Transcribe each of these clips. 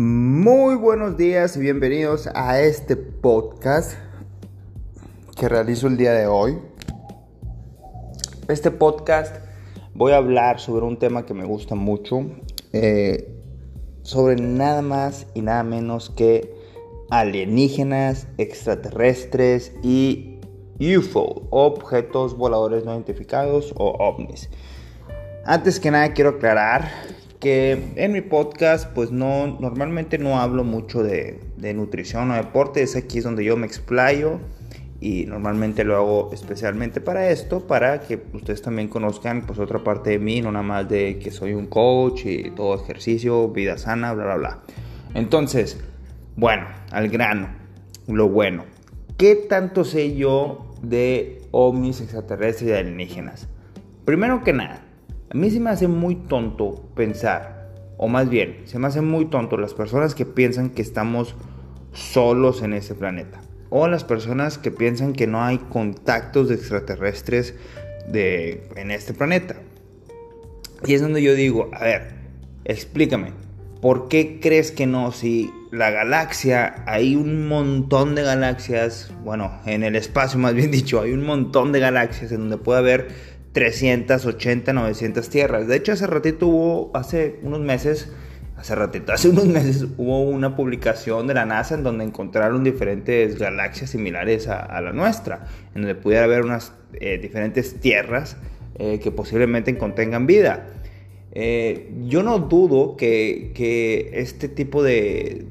Muy buenos días y bienvenidos a este podcast que realizo el día de hoy. Este podcast voy a hablar sobre un tema que me gusta mucho, eh, sobre nada más y nada menos que alienígenas, extraterrestres y UFO, objetos voladores no identificados o ovnis. Antes que nada quiero aclarar que en mi podcast pues no normalmente no hablo mucho de, de nutrición o deporte, es aquí es donde yo me explayo y normalmente lo hago especialmente para esto, para que ustedes también conozcan pues otra parte de mí, no nada más de que soy un coach y todo ejercicio, vida sana, bla bla bla. Entonces, bueno, al grano, lo bueno. ¿Qué tanto sé yo de ovnis extraterrestres y alienígenas? Primero que nada, a mí se me hace muy tonto pensar, o más bien, se me hace muy tonto las personas que piensan que estamos solos en ese planeta. O las personas que piensan que no hay contactos de extraterrestres de, en este planeta. Y es donde yo digo, a ver, explícame, ¿por qué crees que no? Si la galaxia, hay un montón de galaxias, bueno, en el espacio más bien dicho, hay un montón de galaxias en donde puede haber 380, 900 tierras. De hecho, hace ratito hubo, hace unos meses, hace ratito, hace unos meses hubo una publicación de la NASA en donde encontraron diferentes galaxias similares a, la nuestra, en donde pudiera haber unas eh, diferentes tierras eh, que posiblemente contengan vida. Eh, yo no dudo que, que este tipo de,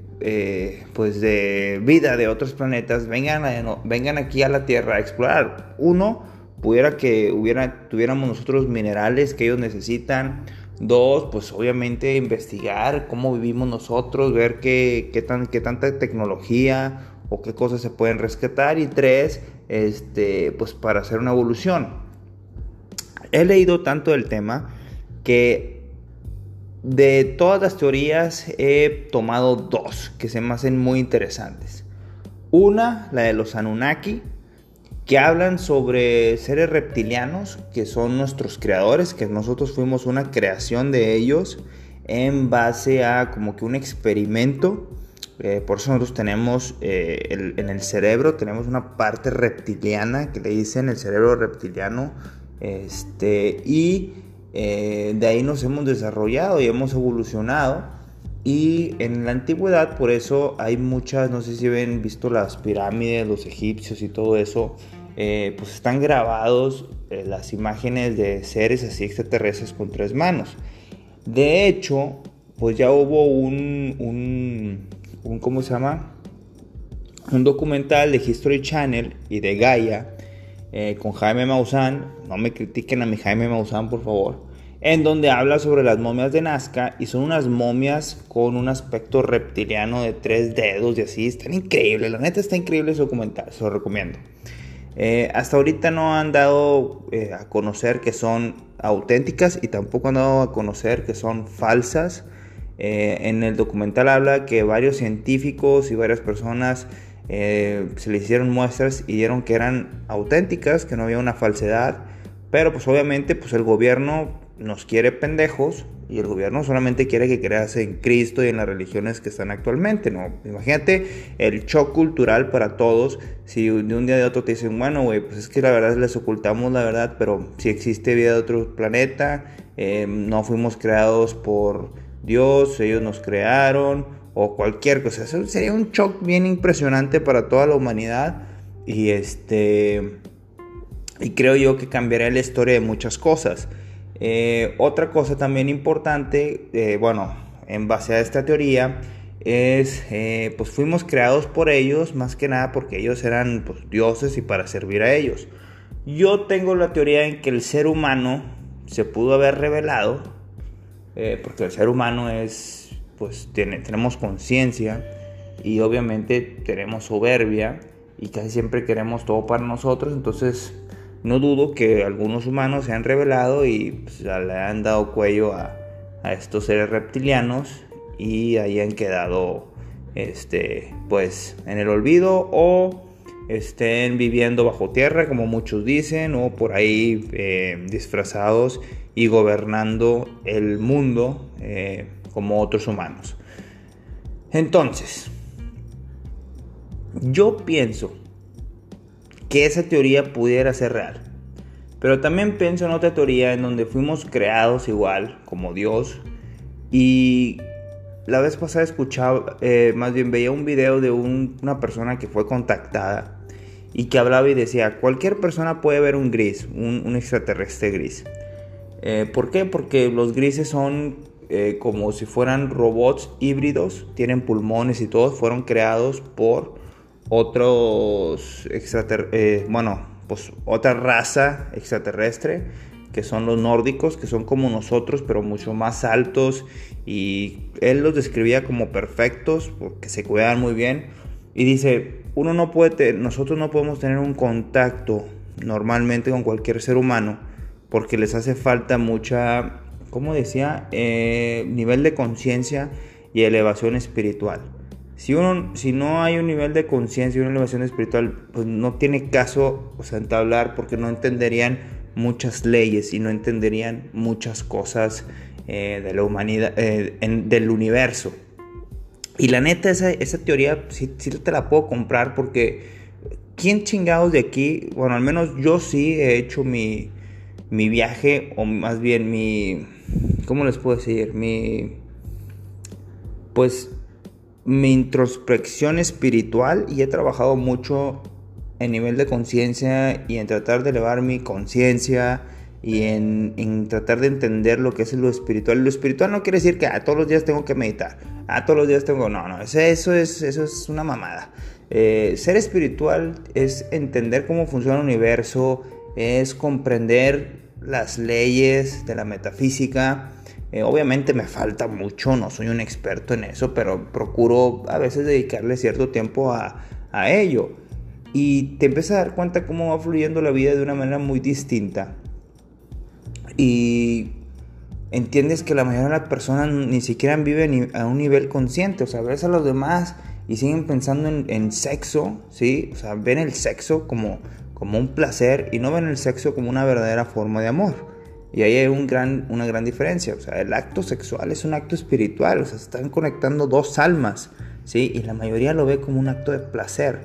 pues de vida de otros planetas vengan, vengan aquí a la Tierra a explorar. Uno, pudiera que hubiera, tuviéramos nosotros minerales que ellos necesitan. Dos, pues obviamente investigar cómo vivimos nosotros, ver qué, qué, tan, qué tanta tecnología o qué cosas se pueden rescatar. Y tres, este, pues para hacer una evolución. He leído tanto del tema que de todas las teorías he tomado dos que se me hacen muy interesantes. Una, la de los Anunnaki, que hablan sobre seres reptilianos, que son nuestros creadores, que nosotros fuimos una creación de ellos en base a como que un experimento. Eh, por eso nosotros tenemos eh, en el cerebro, tenemos una parte reptiliana que le dicen el cerebro reptiliano. Este, y eh, de ahí nos hemos desarrollado y hemos evolucionado. Y en la antigüedad, por eso hay muchas, no sé si ven visto las pirámides, los egipcios y todo eso, eh, pues están grabados eh, las imágenes de seres así extraterrestres con tres manos. De hecho, pues ya hubo un, un, ¿cómo se llama? Un documental de History Channel y de Gaia eh, con Jaime Maussan, no me critiquen a mi Jaime Maussan por favor, en donde habla sobre las momias de Nazca y son unas momias con un aspecto reptiliano de tres dedos y así, están increíbles, la neta está increíble ese documental, se lo recomiendo. Eh, hasta ahorita no han dado eh, a conocer que son auténticas y tampoco han dado a conocer que son falsas. Eh, en el documental habla que varios científicos y varias personas se le hicieron muestras y dieron que eran auténticas, que no había una falsedad. Pero pues obviamente pues el gobierno nos quiere pendejos y el gobierno solamente quiere que creas en Cristo y en las religiones que están actualmente, ¿no? Imagínate el shock cultural para todos si de un día de otro te dicen, bueno, güey, pues es que la verdad les ocultamos la verdad, pero si existe vida de otro planeta, em, no fuimos creados por Dios, ellos nos crearon, o cualquier cosa. Eso sería un shock bien impresionante para toda la humanidad y este... Y creo yo que cambiaría la historia de muchas cosas. Eh, otra cosa también importante, eh, bueno, en base a esta teoría, es, eh, pues fuimos creados por ellos, más que nada porque ellos eran pues, dioses y para servir a ellos. Yo tengo la teoría en que el ser humano se pudo haber revelado, porque el ser humano es, pues tenemos conciencia y obviamente tenemos soberbia y casi siempre queremos todo para nosotros, entonces no dudo que algunos humanos se han revelado y pues, le han dado cuello a, estos seres reptilianos y hayan quedado este, pues, en el olvido o estén viviendo bajo tierra, como muchos dicen, o por ahí eh, disfrazados y gobernando el mundo eh, como otros humanos. Entonces, yo pienso que esa teoría pudiera ser real. Pero también pienso en otra teoría en donde fuimos creados igual, como Dios. Y la vez pasada escuchaba, eh, más bien veía un video de una persona que fue contactada y que hablaba y decía, cualquier persona puede ver un gris, un, extraterrestre gris. Eh, ¿Por qué? Porque los grises son eh, como si fueran robots híbridos, tienen pulmones y todos fueron creados por otros extraterrestres, bueno, pues otra raza extraterrestre que son los nórdicos, que son como nosotros, pero mucho más altos. Y él los describía como perfectos, porque se cuidaban muy bien. Y dice, uno no puede, nosotros no podemos tener un contacto normalmente con cualquier ser humano, porque les hace falta mucha, ¿cómo decía? Eh, nivel de conciencia y elevación espiritual. Si, uno, si no hay un nivel de conciencia y una elevación espiritual, pues no tiene caso o sea, entablar porque no entenderían muchas leyes y no entenderían muchas cosas eh, de la humanidad, eh, del universo. Y la neta, esa, esa teoría sí, sí, te la puedo comprar porque ¿quién chingados de aquí? Bueno, al menos yo sí he hecho mi, mi viaje, o más bien mi... ¿Cómo les puedo decir? Mi... Pues mi introspección espiritual y he trabajado mucho en nivel de conciencia y en tratar de elevar mi conciencia y en, tratar de entender lo que es lo espiritual. Lo espiritual no quiere decir que a ah, todos los días tengo que meditar, a ah, todos los días tengo... No, no, eso, eso, es, eso es una mamada. Eh, ser espiritual es entender cómo funciona el universo, es comprender las leyes de la metafísica. Eh, obviamente me falta mucho, no soy un experto en eso, pero procuro a veces dedicarle cierto tiempo a, a ello y te empiezas a dar cuenta cómo va fluyendo la vida de una manera muy distinta. Y entiendes que la mayoría de las personas ni siquiera viven a un nivel consciente, o sea, ves a los demás y siguen pensando en, sexo, ¿sí? O sea, ven el sexo como, como un placer y no ven el sexo como una verdadera forma de amor. Y ahí hay un gran, una gran diferencia. O sea, el acto sexual es un acto espiritual. O sea, se están conectando dos almas. ¿sí? Y la mayoría lo ve como un acto de placer.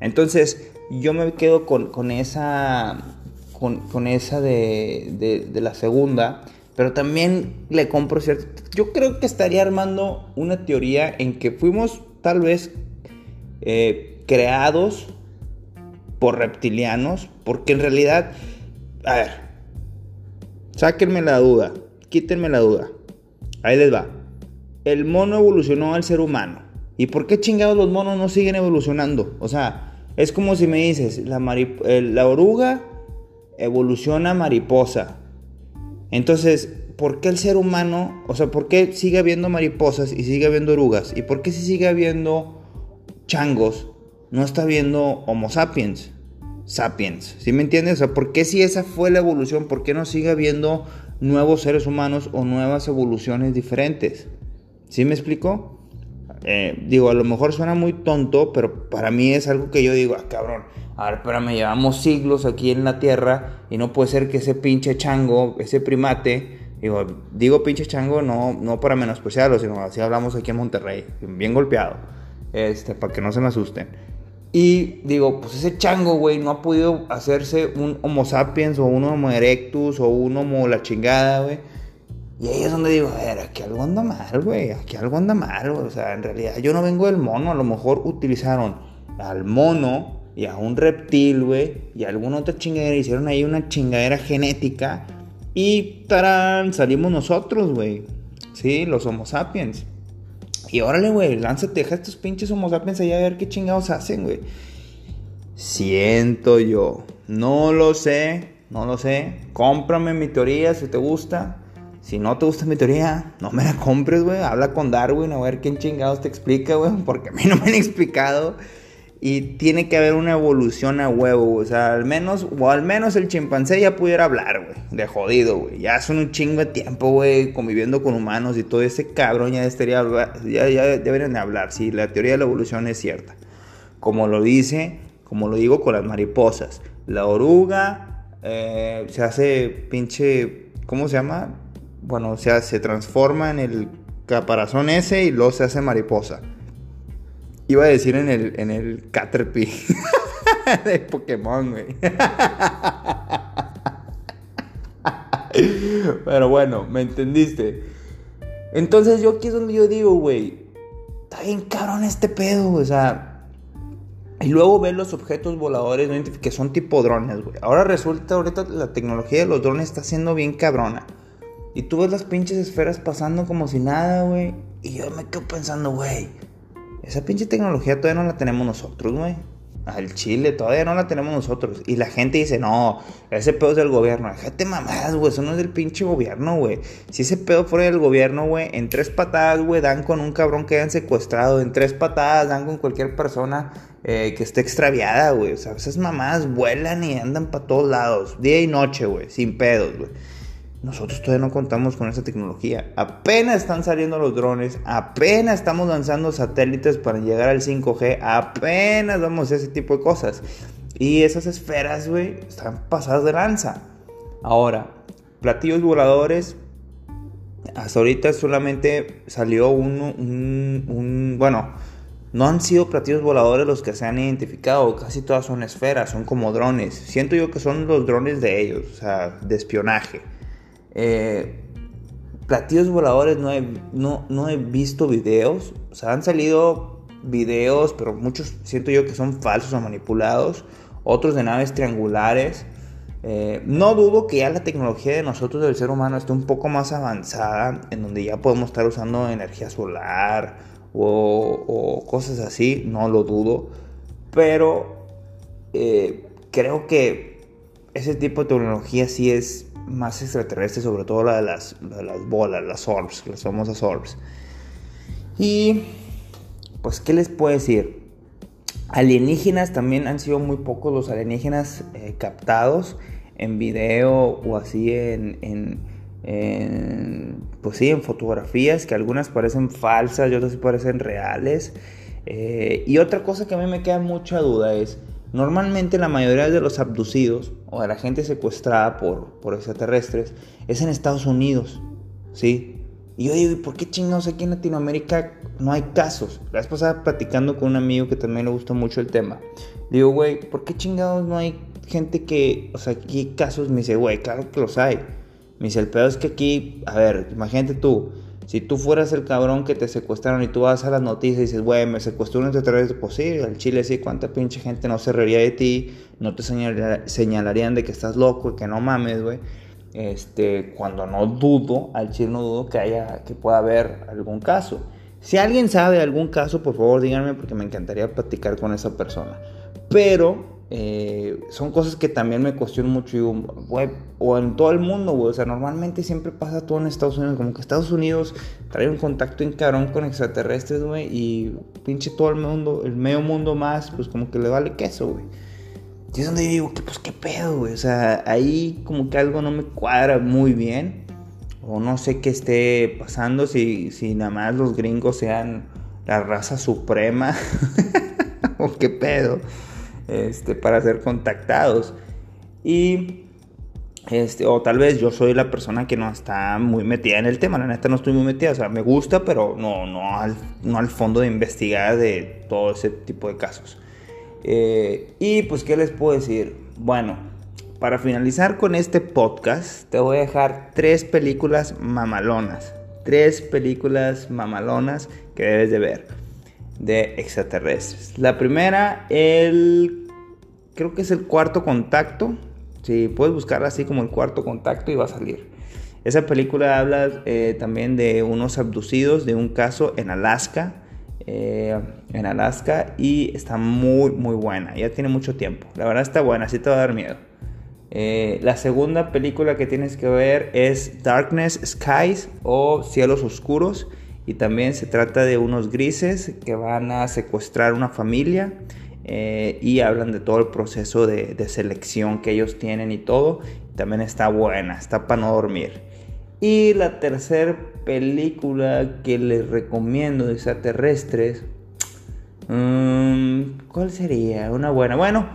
Entonces, yo me quedo con, esa, con, esa de, la segunda, pero también le compro cierto... Yo creo que estaría armando una teoría en que fuimos tal vez eh, creados por reptilianos, porque en realidad, a ver, sáquenme la duda, quítenme la duda. Ahí les va. El mono evolucionó al ser humano. ¿Y por qué chingados los monos no siguen evolucionando? O sea, es como si me dices, la, la oruga evoluciona mariposa. Entonces, ¿por qué el ser humano, o sea, por qué sigue habiendo mariposas y sigue habiendo orugas? ¿Y por qué si sigue habiendo changos, no está habiendo Homo sapiens? Sapiens, ¿sí me entiendes? O sea, ¿por qué si esa fue la evolución, por qué no sigue habiendo nuevos seres humanos o nuevas evoluciones diferentes? ¿Sí me explico? Eh, digo, a lo mejor suena muy tonto, pero para mí es algo que yo digo, ah, cabrón, a ver, espérame, llevamos siglos aquí en la Tierra y no puede ser que ese pinche chango, ese primate, digo, digo pinche chango no, no para menospreciarlo, sino así hablamos aquí en Monterrey, bien golpeado, este, para que no se me asusten. Y digo, pues ese chango, güey, no ha podido hacerse un Homo sapiens o un Homo erectus o un Homo la chingada, güey y ahí es donde digo, a ver, aquí algo anda mal, güey, aquí algo anda mal, güey. O sea, en realidad yo no vengo del mono, a lo mejor utilizaron al mono y a un reptil, güey, y a alguna otra chingadera, hicieron ahí una chingadera genética y tarán, salimos nosotros, güey. Sí, los Homo sapiens. Y órale, güey, lánzate, deja estos pinches Homo sapiens allá a ver qué chingados hacen, güey. Siento yo, no lo sé, no lo sé. Cómprame mi teoría si te gusta. Si no te gusta mi teoría, no me la compres, güey. Habla con Darwin a ver quién chingados te explica, güey. Porque a mí no me han explicado. Y tiene que haber una evolución a huevo, O sea, al menos, o al menos el chimpancé ya pudiera hablar, güey. De jodido, güey. Ya son un chingo de tiempo, güey, conviviendo con humanos y todo ese cabrón ya estaría, ya, ya deberían de hablar. Si la teoría de la evolución es cierta. Como lo dice, como lo digo con las mariposas. La oruga eh, se hace pinche, ¿cómo se llama? bueno, o sea, se transforma en el caparazón ese y luego se hace mariposa. Iba a decir en el, en el Caterpie de Pokémon, güey. Pero bueno, me entendiste. Entonces yo aquí es donde yo digo, güey, está bien cabrón este pedo, o sea... Y luego ver los objetos voladores que son tipo drones, güey. Ahora resulta, ahorita la tecnología de los drones está siendo bien cabrona. Y tú ves las pinches esferas pasando como si nada, güey. Y yo me quedo pensando, güey, esa pinche tecnología todavía no la tenemos nosotros, güey. Al Chile todavía no la tenemos nosotros. Y la gente dice, no, ese pedo es del gobierno. Déjate mamadas, güey. Eso no es del pinche gobierno, güey. Si ese pedo fuera del gobierno, güey, en tres patadas, güey, dan con un cabrón que hayan secuestrado. En tres patadas dan con cualquier persona eh, que esté extraviada, güey. O sea, esas mamadas vuelan y andan para todos lados. Día y noche, güey. Sin pedos, güey. Nosotros todavía no contamos con esa tecnología. Apenas están saliendo los drones, apenas estamos lanzando satélites para llegar al 5G, apenas vamos a ese tipo de cosas. Y esas esferas, güey, están pasadas de lanza. Ahora, platillos voladores, hasta ahorita solamente salió un, un, un, bueno, no han sido platillos voladores los que se han identificado, casi todas son esferas, son como drones. Siento yo que son los drones de ellos, o sea, de espionaje. Eh, platillos voladores no he, no, no he visto videos. O sea, han salido videos, pero muchos siento yo que son falsos o manipulados. Otros de naves triangulares. Eh, no dudo que ya la tecnología de nosotros del ser humano esté un poco más avanzada, en donde ya podemos estar usando energía solar o, o cosas así, no lo dudo, pero eh, creo que ese tipo de tecnología sí es más extraterrestre, sobre todo la de las, las bolas, las orbs, las famosas orbs. Y pues, ¿qué les puedo decir? Alienígenas también han sido muy pocos los alienígenas eh, captados en video o así en, en, pues sí, en fotografías, que algunas parecen falsas y otras parecen reales. Eh, y otra cosa que a mí me queda mucha duda es, Normalmente la mayoría de los abducidos o de la gente secuestrada por, por extraterrestres es en Estados Unidos, ¿sí? Y yo digo, ¿por qué chingados aquí en Latinoamérica no hay casos? La vez pasada platicando con un amigo que también le gustó mucho el tema. Digo, güey, ¿por qué chingados no hay gente que, o sea, aquí hay casos? Me dice, güey, claro que los hay. Me dice, el peor es que aquí, a ver, imagínate tú, si tú fueras el cabrón que te secuestraron y tú vas a las noticias y dices, güey, me secuestró un extraterrestre, pues sí, al Chile sí, cuánta pinche gente no se reiría de ti, no te señalarían de que estás loco y que no mames, güey. Este, cuando no dudo, al Chile no dudo que haya, que pueda haber algún caso. Si alguien sabe de algún caso, por favor díganme porque me encantaría platicar con esa persona. Pero eh, son cosas que también me cuestiono mucho, y o en todo el mundo, güey, o sea, normalmente siempre pasa todo en Estados Unidos, como que Estados Unidos trae un contacto en cabrón con extraterrestres, güey, y pinche todo el mundo, el medio mundo más, pues como que le vale queso, güey. Y es donde yo digo, que pues qué pedo, güey, o sea, ahí como que algo no me cuadra muy bien, o no sé qué esté pasando, si, si nada más los gringos sean la raza suprema, o qué pedo este, para ser contactados. Y, este, o tal vez yo soy la persona que no está muy metida en el tema, la neta no estoy muy metida, o sea, me gusta, pero no, no, al, no al fondo de investigar de todo ese tipo de casos. Eh, y pues, ¿qué les puedo decir? Bueno, para finalizar con este podcast, te voy a dejar tres películas mamalonas. Tres películas mamalonas que debes de ver de extraterrestres. La primera, el creo que es el cuarto contacto. Si puedes buscarla así como el cuarto contacto y va a salir. Esa película habla eh, también de unos abducidos, de un caso en Alaska. Eh, en Alaska y está muy muy buena. Ya tiene mucho tiempo. La verdad está buena, así te va a dar miedo. Eh, la segunda película que tienes que ver es Darkness Skies o Cielos Oscuros y también se trata de unos grises que van a secuestrar una familia eh, y hablan de todo el proceso de, selección que ellos tienen y todo. También está buena, está para no dormir. Y la tercera película que les recomiendo de extraterrestres, mm, ¿cuál sería? Una buena. Bueno,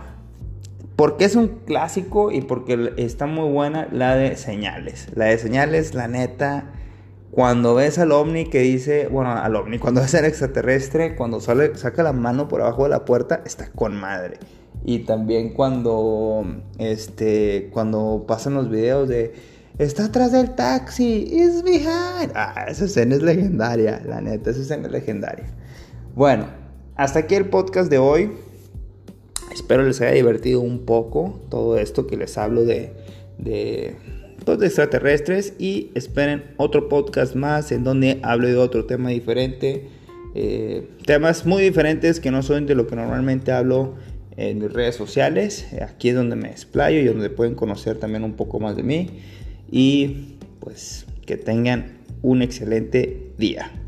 porque es un clásico y porque está muy buena la de señales. La de señales, la neta cuando ves al ovni que dice, bueno, al ovni, cuando ves al extraterrestre, cuando sale, saca la mano por abajo de la puerta, está con madre. Y también cuando, este, cuando pasan los videos de, está atrás del taxi, is behind. Ah, esa escena es legendaria, la neta, esa escena es legendaria. Bueno, hasta aquí el podcast de hoy. Espero les haya divertido un poco todo esto que les hablo de, de de extraterrestres y esperen otro podcast más en donde hablo de otro tema diferente. Eh, temas muy diferentes que no son de lo que normalmente hablo en mis redes sociales. Aquí es donde me explayo y donde pueden conocer también un poco más de mí. Y pues que tengan un excelente día.